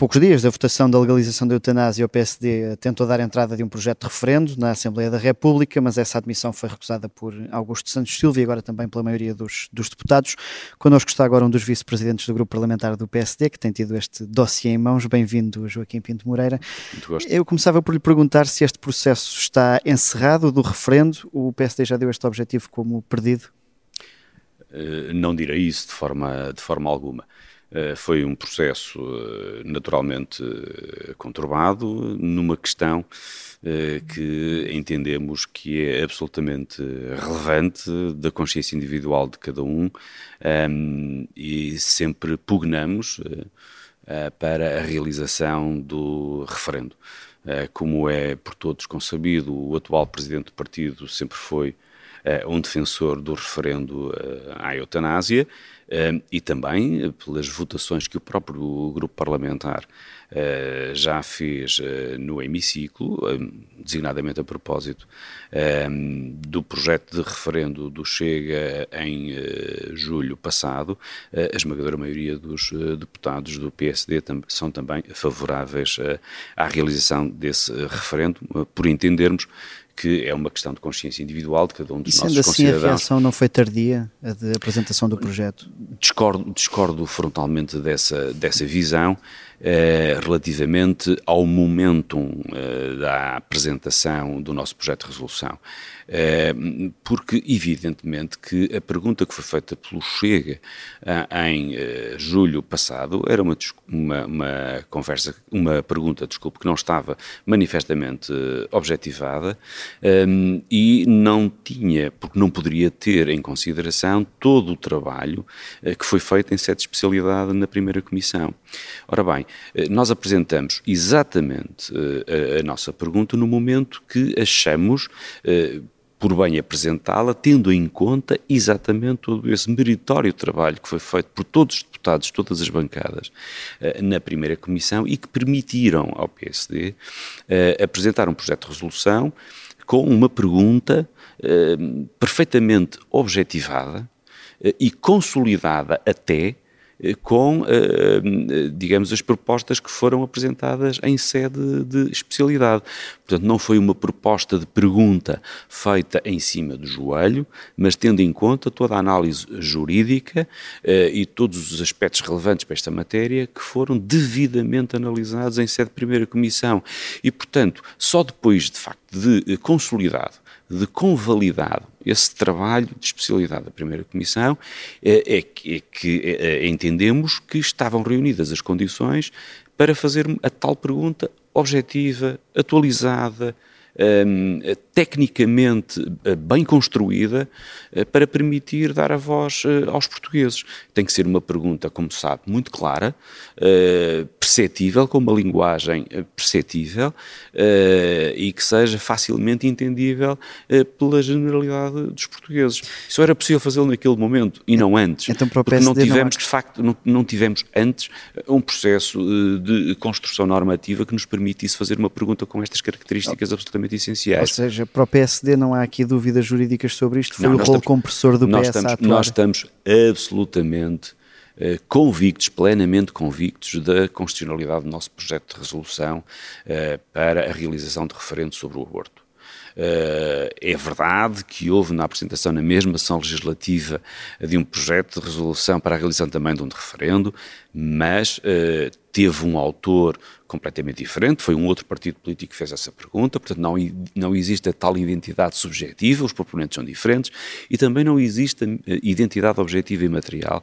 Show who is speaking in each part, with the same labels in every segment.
Speaker 1: poucos dias da votação da legalização da eutanásia, o PSD tentou dar entrada de um projeto de referendo na Assembleia da República, mas essa admissão foi recusada por Augusto Santos Silva e agora também pela maioria dos, dos deputados. Connosco está agora um dos vice-presidentes do grupo parlamentar do PSD, que tem tido este dossiê em mãos. Bem-vindo, Joaquim Pinto Moreira.
Speaker 2: Muito gosto.
Speaker 1: Eu começava por lhe perguntar se este processo está encerrado do referendo. O PSD já deu este objetivo como perdido?
Speaker 2: Uh, não direi isso de forma, de forma alguma. Uh, foi um processo uh, naturalmente conturbado numa questão que entendemos que é absolutamente relevante da consciência individual de cada um, ehm, e sempre pugnamos para a realização do referendo. como é por todos consabido, o atual presidente do partido sempre foi um defensor do referendo à eutanásia e também pelas votações que o próprio grupo parlamentar já fez no hemiciclo, designadamente a propósito do projeto de referendo do Chega em julho passado, a esmagadora maioria dos deputados do PSD são também favoráveis à realização desse referendo, por entendermos que é uma questão de consciência individual de cada um dos e nossos
Speaker 1: assim,
Speaker 2: concidadãos.
Speaker 1: a reação não foi tardia, a de apresentação do projeto?
Speaker 2: Discordo, discordo frontalmente dessa, dessa visão. Eh, relativamente ao momentum eh, da apresentação do nosso projeto de resolução. Eh, porque, evidentemente, que a pergunta que foi feita pelo Chega em julho passado era uma, uma, uma, conversa, uma pergunta, desculpe, que não estava manifestamente objetivada e não tinha, porque não poderia ter em consideração todo o trabalho que foi feito em sete especialidade na primeira comissão. Ora bem, nós apresentamos exatamente eh, a, a nossa pergunta no momento que achamos eh, por bem apresentá-la, tendo em conta exatamente todo esse meritório trabalho que foi feito por todos os deputados, todas as bancadas, na primeira comissão e que permitiram ao PSD apresentar um projeto de resolução com uma pergunta perfeitamente objetivada e consolidada até eh, com, eh, digamos, as propostas que foram apresentadas em sede de especialidade. Portanto, não foi uma proposta de pergunta feita em cima do joelho, mas tendo em conta toda a análise jurídica eh, e todos os aspectos relevantes para esta matéria que foram devidamente analisados em sede de primeira comissão. E, portanto, só depois, de facto, de consolidado de convalidado esse trabalho de especialidade da primeira comissão é, é que, é que é, entendemos que estavam reunidas as condições para fazer a tal pergunta objetiva, atualizada, um, tecnicamente eh, bem construída uh, para permitir dar a voz uh, aos portugueses. Tem que ser uma pergunta, como sabe, muito clara, uh, perceptível, com uma linguagem perceptível e que seja facilmente entendível pela generalidade dos portugueses. Isso era possível fazê-lo naquele momento e não antes.
Speaker 1: Então, para o
Speaker 2: porque não tivemos,
Speaker 1: não...
Speaker 2: de facto, não, não tivemos antes um processo de construção normativa que nos permitisse fazer uma pergunta com estas características absolutamente essenciais.
Speaker 1: Ou seja, para o PSD não há aqui dúvidas jurídicas sobre isto, foi não, o rolo compressor do
Speaker 2: nós
Speaker 1: PS
Speaker 2: estamos, Nós estamos absolutamente uh, convictos, plenamente convictos da constitucionalidade do nosso projeto de resolução uh, para a realização de referendo sobre o aborto. Uh, é verdade que houve na apresentação na mesma ação legislativa de um projeto de resolução para a realização também de um referendo, mas uh, teve um autor completamente diferente, foi um outro partido político que fez essa pergunta, portanto não, não existe a tal identidade subjetiva, os proponentes são diferentes, e também não existe a identidade objetiva e material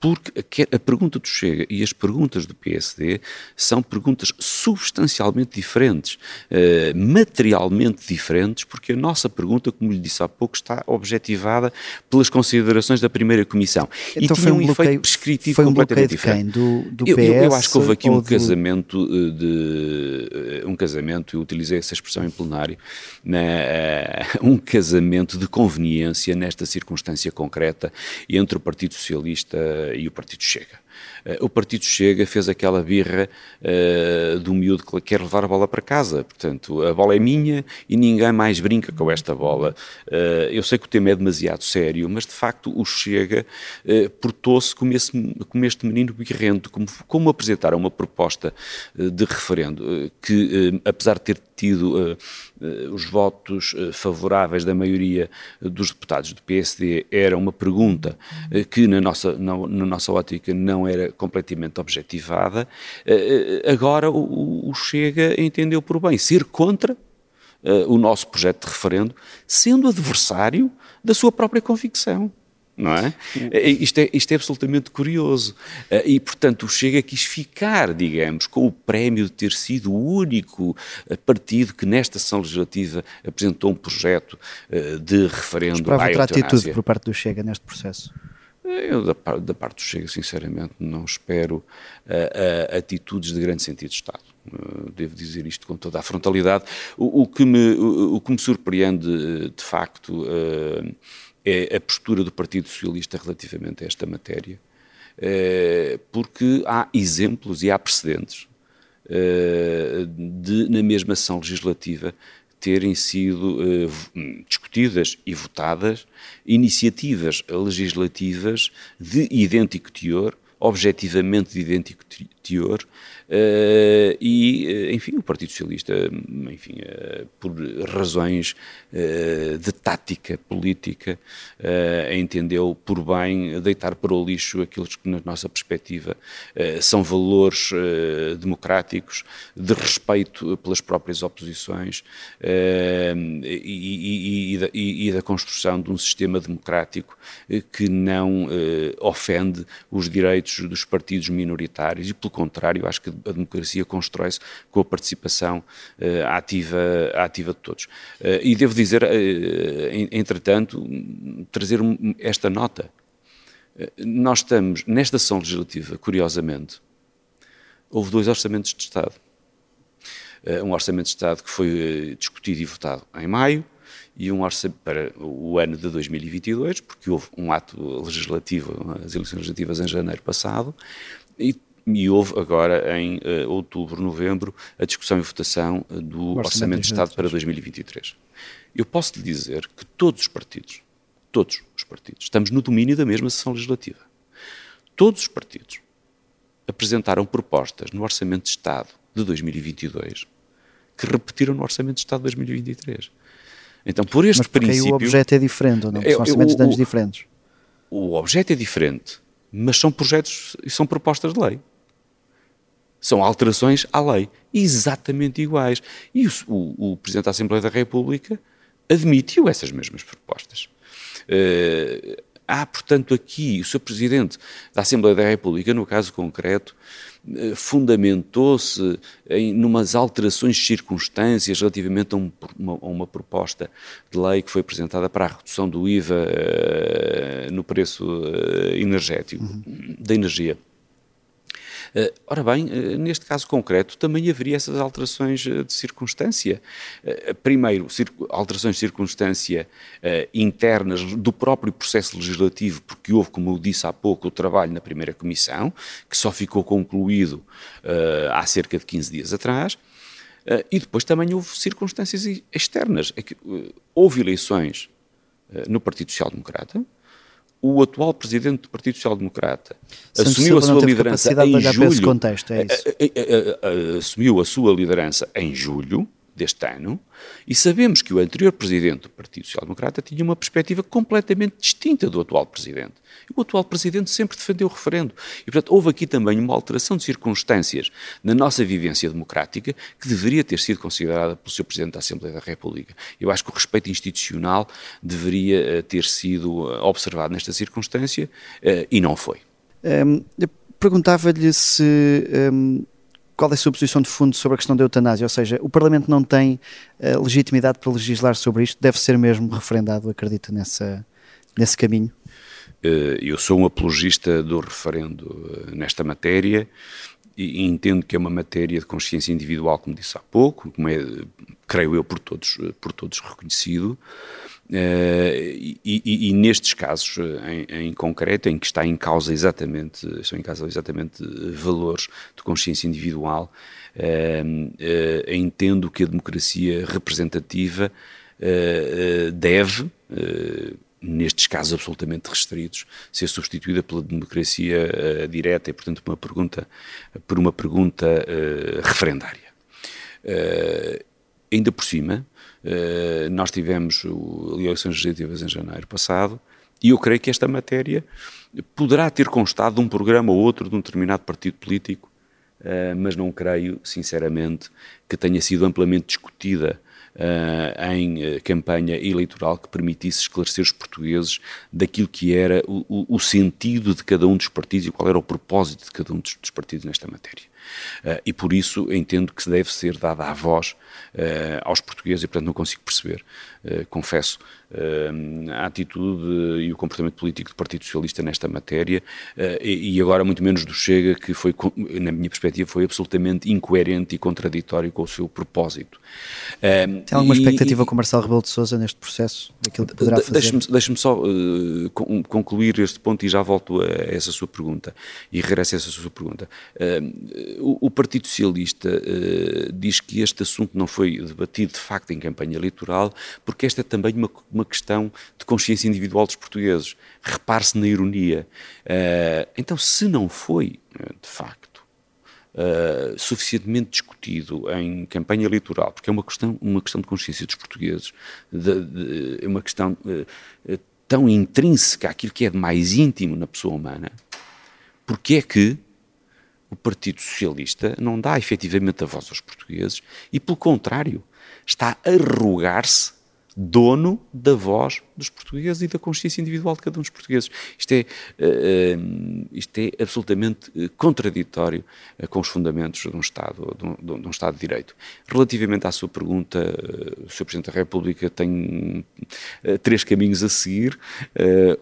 Speaker 2: porque a pergunta do Chega e as perguntas do PSD são perguntas substancialmente diferentes, uh, materialmente diferentes, porque a nossa pergunta, como lhe disse há pouco, está objetivada pelas considerações da primeira comissão.
Speaker 1: Então
Speaker 2: e tinha
Speaker 1: um,
Speaker 2: um,
Speaker 1: bloqueio,
Speaker 2: efeito prescritivo
Speaker 1: foi um
Speaker 2: completamente
Speaker 1: diferente. Do, do PS,
Speaker 2: eu, eu, eu, acho que houve aqui um
Speaker 1: do...
Speaker 2: casamento eh, de eh, um casamento, eu utilizei essa expressão em plenário, né, um casamento de conveniência nesta circunstância concreta entre o Partido Socialista e o Partido Chega. O Partido Chega fez aquela birra do miúdo que quer levar a bola para casa. Portanto, a bola é minha e ninguém mais brinca com esta bola. eu sei que o tema é demasiado sério, mas de facto o Chega portou-se como, como, este menino birrento, como, como apresentaram uma proposta de referendo que, apesar de ter tido os votos favoráveis da maioria dos deputados do PSD, era uma pergunta que na nossa, na, na nossa ótica não era completamente objetivada, agora o, Chega entendeu por bem ser contra o nosso projeto de referendo, sendo adversário da sua própria convicção não é? Isto, é? isto é absolutamente curioso. E, portanto, o Chega quis ficar, digamos, com o prémio de ter sido o único partido que nesta sessão legislativa apresentou um projeto de referendo
Speaker 1: à outra atitude por parte do Chega neste processo.
Speaker 2: Eu, da, da, parte do Chega, sinceramente, não espero uh, uh, atitudes de grande sentido de Estado. Uh, devo dizer isto com toda a frontalidade. O, o que, me, o, o, que me surpreende, de facto, é a postura do Partido Socialista relativamente a esta matéria, eh, porque há exemplos e há precedentes eh, de, na mesma ação legislativa, terem sido eh, discutidas e votadas iniciativas legislativas de idêntico teor, objetivamente de idêntico teor, Uh, e, uh, enfim, o Partido Socialista, enfim, uh, por razões de tática política, entendeu por bem deitar para o lixo aqueles que, na nossa perspectiva, são valores democráticos, de respeito pelas próprias oposições e, e, da, e, da, construção de um sistema democrático que não ofende os direitos dos partidos minoritários. E, pelo contrário, acho que a democracia constrói-se com a participação uh, ativa, ativa de todos. Uh, e devo dizer, uh, entretanto, trazer esta nota. nós estamos, nesta sessão legislativa, curiosamente, houve dois orçamentos de Estado. um orçamento de Estado que foi discutido e votado em maio, e um orçamento para o ano de 2022, porque houve um ato legislativo, as eleições legislativas em janeiro passado, e e houve agora em uh, outubro, novembro, a discussão e votação uh, do Orçamento, Orçamento de Estado para 2023. Eu posso lhe dizer que todos os partidos, todos os partidos, estamos no domínio da mesma sessão legislativa. Todos os partidos apresentaram propostas no Orçamento de Estado de 2022 que repetiram no Orçamento de Estado de 2023. Então, por este
Speaker 1: Mas
Speaker 2: princípio...
Speaker 1: o objeto é diferente, ou não? São orçamentos de anos diferentes.
Speaker 2: O objeto é diferente, mas são projetos e são propostas de lei. São alterações à lei, exatamente iguais. E o, o, o Presidente da Assembleia da República admitiu essas mesmas propostas. Uh, há, portanto, aqui o Sr. Presidente da Assembleia da República, no caso concreto, uh, fundamentou-se em numas alterações de circunstâncias relativamente a, um, uma, a, uma, proposta de lei que foi apresentada para a redução do IVA uh, no preço energético, uhum. da energia. Eh, ora bem, eh, neste caso concreto também haveria essas alterações eh, de circunstância. Primeiro, alterações de circunstância internas do próprio processo legislativo, porque houve, como eu disse há pouco, o trabalho na primeira comissão, que só ficou concluído há cerca de 15 dias atrás. e depois também houve circunstâncias externas. É houve eleições no Partido Social Democrata, o atual presidente do Partido Social Democrata assumiu a sua liderança em julho.
Speaker 1: Contexto, é
Speaker 2: eh, eh, eh, assumiu a sua liderança em julho deste ano, e sabemos que o anterior presidente do Partido Social Democrata tinha uma perspectiva completamente distinta do atual presidente. E o atual presidente sempre defendeu o referendo. E, portanto, houve aqui também uma alteração de circunstâncias na nossa vivência democrática que deveria ter sido considerada pelo Sr. Presidente da Assembleia da República. Eu acho que o respeito institucional deveria uh, ter sido uh, observado nesta circunstância uh, e não foi.
Speaker 1: Um, Perguntava-lhe se um, qual é a sua posição de fundo sobre a questão da eutanásia? Ou seja, o Parlamento não tem uh, legitimidade para legislar sobre isto, deve ser mesmo referendado, acredita nessa, nesse caminho?
Speaker 2: Uh, eu sou um apologista do referendo uh, nesta matéria e entendo que é uma matéria de consciência individual, como disse há pouco, como é, creio eu, por todos, por todos reconhecido. E, e, e, nestes casos em, em, concreto, em que está em causa exatamente, estão em causa exatamente valores de consciência individual, entendo que a democracia representativa deve nestes casos absolutamente restritos, ser substituída pela democracia direta e, portanto, uma pergunta, por uma pergunta referendária. Ainda por cima, nós tivemos eleições legislativas em janeiro passado e eu creio que esta matéria poderá ter constado de um programa ou outro de um determinado partido político, mas não creio, sinceramente, que tenha sido amplamente discutida uh, em eh, campanha eleitoral que permitisse esclarecer os portugueses daquilo que era o, o, sentido de cada um dos partidos e qual era o propósito de cada um dos partidos nesta matéria. Uh, e por isso entendo que deve ser dada a voz uh, aos portugueses e, portanto, não consigo perceber, uh, confesso, a atitude e o comportamento político do Partido Socialista nesta matéria e, e, agora muito menos do Chega, que foi, na minha perspectiva, foi absolutamente incoerente e contraditório com o seu propósito.
Speaker 1: Tem alguma e, expectativa e, com Marcelo Rebelo de Sousa neste processo? Daquilo que poderá fazer?
Speaker 2: Deixe-me deixe só concluir este ponto e já volto a essa sua pergunta e regresso a essa sua pergunta o, o, Partido Socialista uh, diz que este assunto não foi debatido de facto em campanha eleitoral, porque esta é também uma, uma questão de consciência individual dos portugueses. Repare-se na ironia. Uh, então, se não foi, eh, de facto, Uh, suficientemente discutido em campanha eleitoral, porque é uma questão, uma questão de consciência dos portugueses, é uma questão uh, tão intrínseca àquilo que é de mais íntimo na pessoa humana, porque é que o Partido Socialista não dá efetivamente a voz aos portugueses e, pelo contrário, está a arrogar-se dono da voz dos portugueses e da consciência individual de cada um dos portugueses. Isto é, uh, isto é absolutamente uh, contraditório uh, com os fundamentos de um, Estado, de um, de um, Estado de Direito. Relativamente à sua pergunta, o Sr. Presidente da República tem três caminhos a seguir,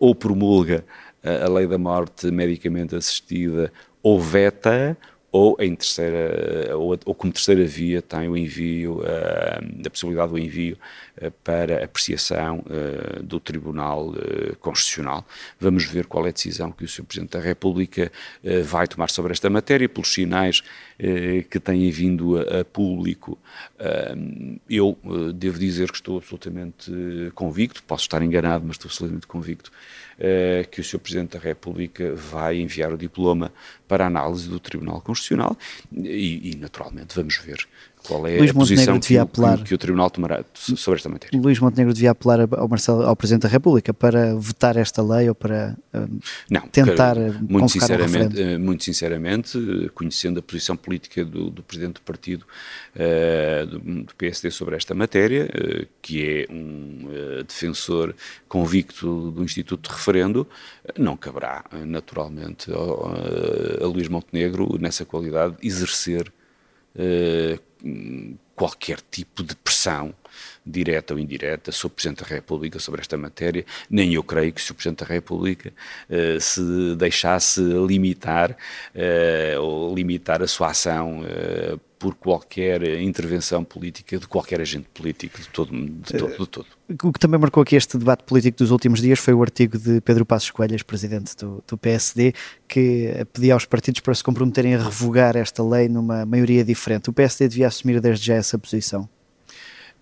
Speaker 2: ou promulga a lei da morte medicamente assistida ou veta ou em terceira ou, ou, como terceira via tem o envio uh, a possibilidade do envio uh, para apreciação uh, do Tribunal Constitucional. Vamos ver qual é a decisão que o Sr. Presidente da República vai tomar sobre esta matéria pelos sinais que têm vindo a, a público. eu devo dizer que estou absolutamente convicto, posso estar enganado, mas estou absolutamente convicto que o Sr. Presidente da República vai enviar o diploma para análise do Tribunal Constitucional e, e naturalmente, vamos ver qual é Luís a posição que, apelar, que, o Tribunal tomará sobre esta matéria.
Speaker 1: Luís Montenegro devia apelar ao, Marcelo, ao Presidente da República para vetar esta lei ou para uh, Não, tentar
Speaker 2: muito sinceramente, um muito sinceramente, conhecendo a posição política do, do Presidente do Partido uh, do, do, PSD sobre esta matéria, uh, que é um defensor convicto do Instituto de Referendo, não caberá naturalmente a, a Luís Montenegro, nessa qualidade, exercer qualquer tipo de pressão, direta ou indireta, sobre o Presidente da República sobre esta matéria, nem eu creio que se o Presidente da República uh, se deixasse limitar uh, ou limitar a sua ação uh, por qualquer intervenção política de qualquer agente político de todo, de todo, de todo.
Speaker 1: O que também marcou aqui este debate político dos últimos dias foi o artigo de Pedro Passos Coelhas, presidente do, do PSD, que pedia aos partidos para se comprometerem a revogar esta lei numa maioria diferente. O PSD devia assumir desde já essa posição?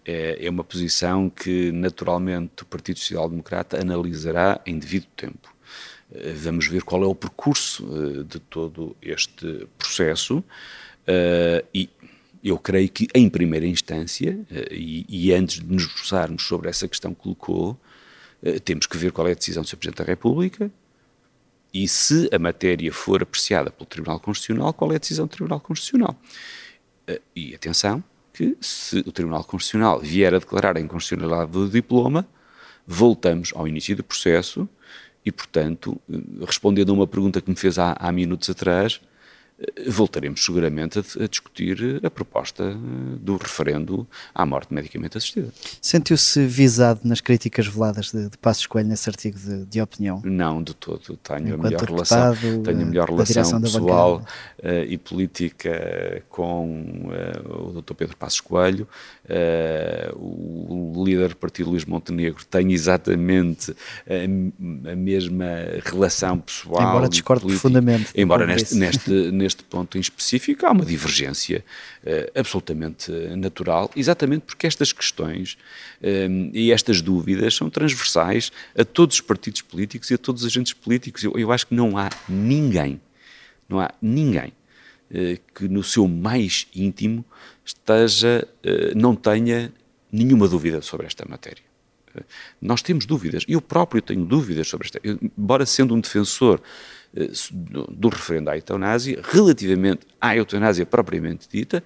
Speaker 2: É, é uma posição que, naturalmente, o Partido Social Democrata analisará em devido tempo. Eh, vamos ver qual é o percurso eh, de todo este processo Uh, e eu creio que, em primeira instância, uh, e, e, antes de nos debruçarmos sobre essa questão que colocou, uh, temos que ver qual é a decisão do Sr. Presidente da República e, se a matéria for apreciada pelo Tribunal Constitucional, qual é a decisão do Tribunal Constitucional. e atenção, que se o Tribunal Constitucional vier a declarar a inconstitucionalidade do diploma, voltamos ao início do processo e, portanto, respondendo a uma pergunta que me fez há, há minutos atrás, voltaremos seguramente a, a, discutir a proposta eh, do referendo à morte medicamente assistida.
Speaker 1: Sentiu-se visado nas críticas veladas de, de Passos Coelho nesse artigo de, de, opinião?
Speaker 2: Não, de todo. Tenho Enquanto a melhor relação, tenho a melhor relação pessoal uh, e política com uh, o Dr. Pedro Passos Coelho. Uh, o líder do Partido Luís Montenegro tem exatamente a, a mesma relação pessoal.
Speaker 1: Embora discorde profundamente.
Speaker 2: Embora neste, neste, ponto em específico há uma divergência uh, absolutamente natural, exatamente porque estas questões uh, e estas dúvidas são transversais a todos os partidos políticos e a todos os agentes políticos. Eu, eu acho que não há ninguém, não há ninguém uh, que no seu mais íntimo esteja, não tenha nenhuma dúvida sobre esta matéria. Nós temos dúvidas, eu próprio tenho dúvidas sobre esta. embora sendo um defensor eh, do referendo à eutanásia, relativamente à eutanásia propriamente dita,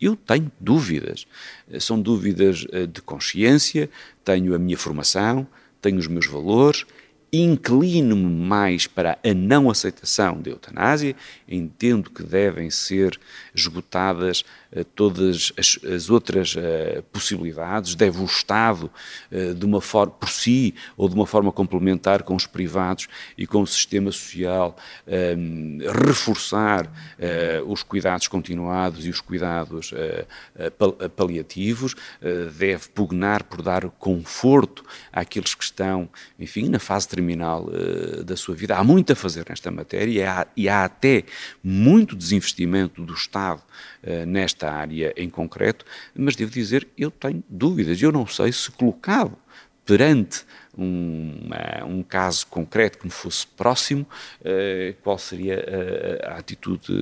Speaker 2: eu tenho dúvidas. Eh, são dúvidas eh, de consciência, tenho a minha formação, tenho os meus valores, inclino-me mais para a não aceitação da eutanásia, entendo que devem ser esgotadas uh, todas as, as outras uh, possibilidades, deve o Estado, uh, de uma forma por si ou de uma forma complementar com os privados e com o sistema social, ehm, reforçar os cuidados continuados e os cuidados paliativos, deve pugnar por dar conforto àqueles que estão, enfim, na fase terminal da sua vida. Há muito a fazer nesta matéria e há, e há até muito desinvestimento do Estado uh, nesta área em concreto, mas devo dizer, eu tenho dúvidas. Eu não sei se colocado perante um, uh, um caso concreto que me fosse próximo, uh, qual seria a, a atitude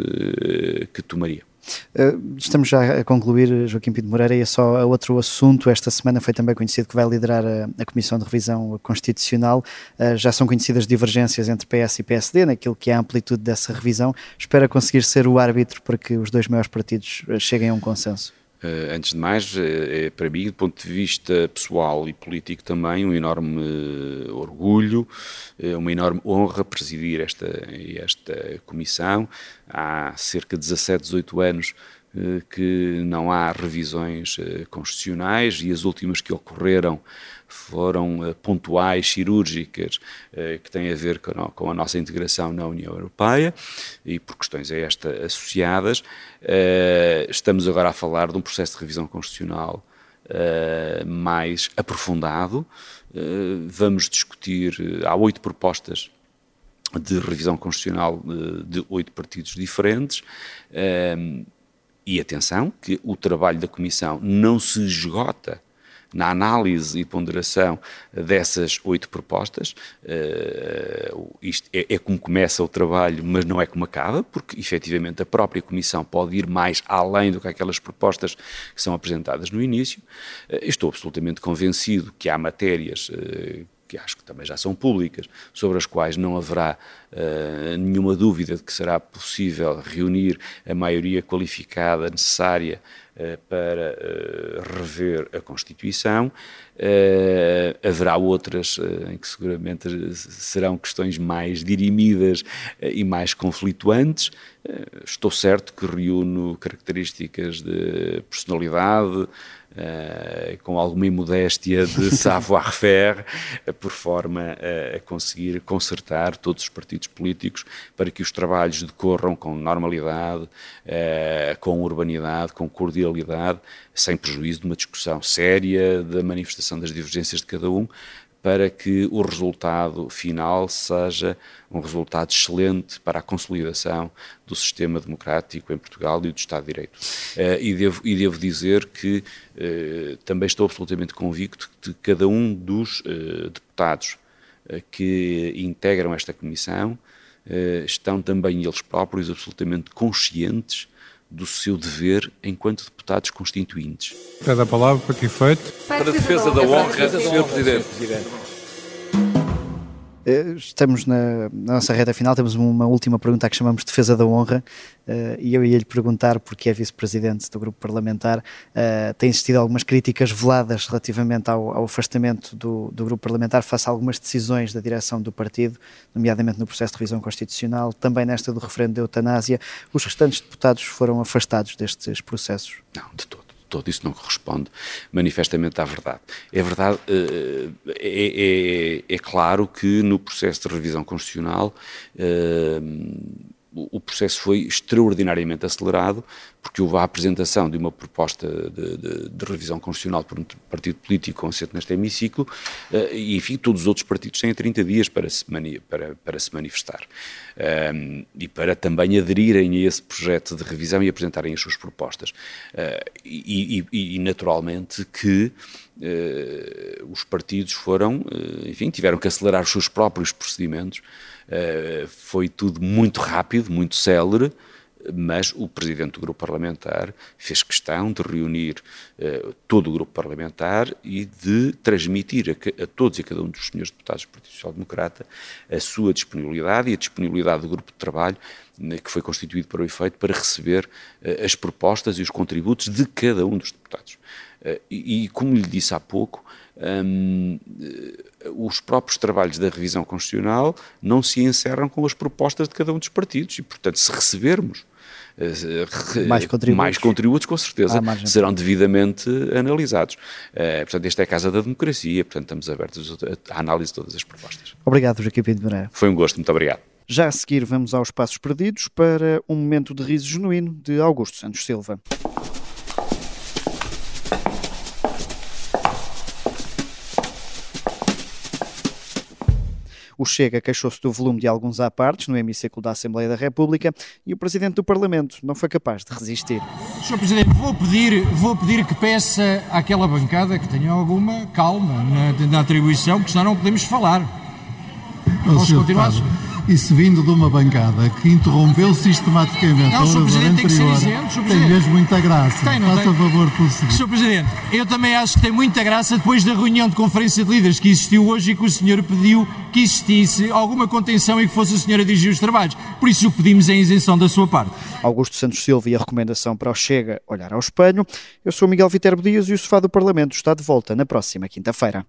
Speaker 2: que tomaria.
Speaker 1: Eh, estamos já a concluir, Joaquim Pinto Moreira, e é só outro assunto. Esta semana foi também conhecido que vai liderar a, a Comissão de Revisão Constitucional. Uh, já são conhecidas divergências entre PS e PSD naquilo que é a amplitude dessa revisão. Espera conseguir ser o árbitro para que os dois maiores partidos eh, cheguem a um consenso.
Speaker 2: Uh, antes de mais, é para mim, do ponto de vista pessoal e político também, um enorme uh, orgulho, uma enorme honra presidir esta, esta comissão. Há cerca de 17, 18 anos que não há revisões constitucionais e as últimas que ocorreram foram uh, pontuais, cirúrgicas, uh, que têm a ver com a, nossa integração na União Europeia e por questões a esta associadas. Uh, estamos agora a falar de um processo de revisão constitucional mais aprofundado. vamos discutir, há oito propostas de revisão constitucional de oito partidos diferentes. E atenção, que o trabalho da Comissão não se esgota na análise e ponderação dessas oito propostas. Uh, isto é, é, como começa o trabalho, mas não é como acaba, porque efetivamente a própria Comissão pode ir mais além do que aquelas propostas que são apresentadas no início. Uh, estou absolutamente convencido que há matérias uh, que acho que também já são públicas, sobre as quais não haverá uh, nenhuma dúvida de que será possível reunir a maioria qualificada necessária para uh, rever a Constituição. haverá outras em que seguramente serão questões mais dirimidas e mais conflituantes. estou certo que reúno características de personalidade, Uh, com alguma imodéstia de savoir-faire, uh, por forma uh, a conseguir consertar todos os partidos políticos para que os trabalhos decorram com normalidade, com urbanidade, com cordialidade, sem prejuízo de uma discussão séria, da manifestação das divergências de cada um, para que o resultado final seja um resultado excelente para a consolidação do sistema democrático em Portugal e do Estado de Direito. Uh, e, devo, e, devo, dizer que uh, também estou absolutamente convicto de que cada um dos uh, deputados que integram esta comissão estão também eles próprios absolutamente conscientes do seu dever enquanto deputados constituintes.
Speaker 3: Pede a palavra para que efeito?
Speaker 4: Para a defesa da honra, Sr. Presidente.
Speaker 1: Eh, estamos na, na, nossa reta final, temos uma última pergunta que chamamos de defesa da honra uh, e eu ia lhe perguntar, porque é vice-presidente do grupo parlamentar, uh, tem existido algumas críticas veladas relativamente ao, ao afastamento do, do, grupo parlamentar face a algumas decisões da direção do partido, nomeadamente no processo de revisão constitucional, também nesta do referendo da eutanásia. Os restantes deputados foram afastados destes processos?
Speaker 2: Não, de todo todo. Isso não corresponde manifestamente à verdade. É verdade, eh, é, é, é claro que no processo de revisão constitucional eh, o processo foi extraordinariamente acelerado, porque houve a apresentação de uma proposta de, de, de revisão constitucional por um partido político com assento neste hemiciclo, e enfim, todos os outros partidos têm 30 dias para se, mani para, para se manifestar. Um, e para também aderirem a esse projeto de revisão e apresentarem as suas propostas. Uh, e, e, e, naturalmente que uh, os partidos foram, enfim, tiveram que acelerar os seus próprios procedimentos foi tudo muito rápido, muito célere, mas o presidente do grupo parlamentar fez questão de reunir uh, todo o grupo parlamentar e de transmitir a, a, todos e a cada um dos senhores deputados do Partido Social Democrata a sua disponibilidade e a disponibilidade do grupo de trabalho né, que foi constituído para o efeito para receber uh, as propostas e os contributos de cada um dos deputados. Uh, e, e, como lhe disse há pouco, um, os próprios trabalhos da revisão constitucional não se encerram com as propostas de cada um dos partidos e, portanto, se recebermos
Speaker 1: mais, contributos.
Speaker 2: mais contributos, com certeza serão devidamente analisados. Uh, portanto, esta é a Casa da Democracia, portanto, estamos abertos à análise de todas as propostas.
Speaker 1: Obrigado, Joaquim Pinto Moreira.
Speaker 2: Foi um gosto, muito obrigado.
Speaker 1: Já a seguir, vamos aos passos perdidos para um momento de riso genuíno de Augusto Santos Silva. O Chega queixou-se do volume de alguns apartes no hemiciclo da Assembleia da República e o Presidente do Parlamento não foi capaz de resistir.
Speaker 3: Sr. Presidente, vou pedir, vou pedir que peça àquela bancada que tenha alguma calma na, na atribuição, porque senão não podemos falar.
Speaker 4: Vamos continuar? Isso vindo de uma bancada que interrompeu sistematicamente não, a oradora anterior, tem, tem mesmo muita graça. Tem, Faça tem? favor por seguir.
Speaker 3: Sr. Presidente, eu também acho que tem muita graça depois da reunião de conferência de líderes que existiu hoje e que o senhor pediu que existisse alguma contenção e que fosse a senhora a dirigir os trabalhos. Por isso o pedimos é a isenção da sua parte.
Speaker 1: Augusto Santos Silva e a recomendação para o Chega olhar ao espelho. Eu sou Miguel Viterbo Dias e o Sofá do Parlamento está de volta na próxima quinta-feira.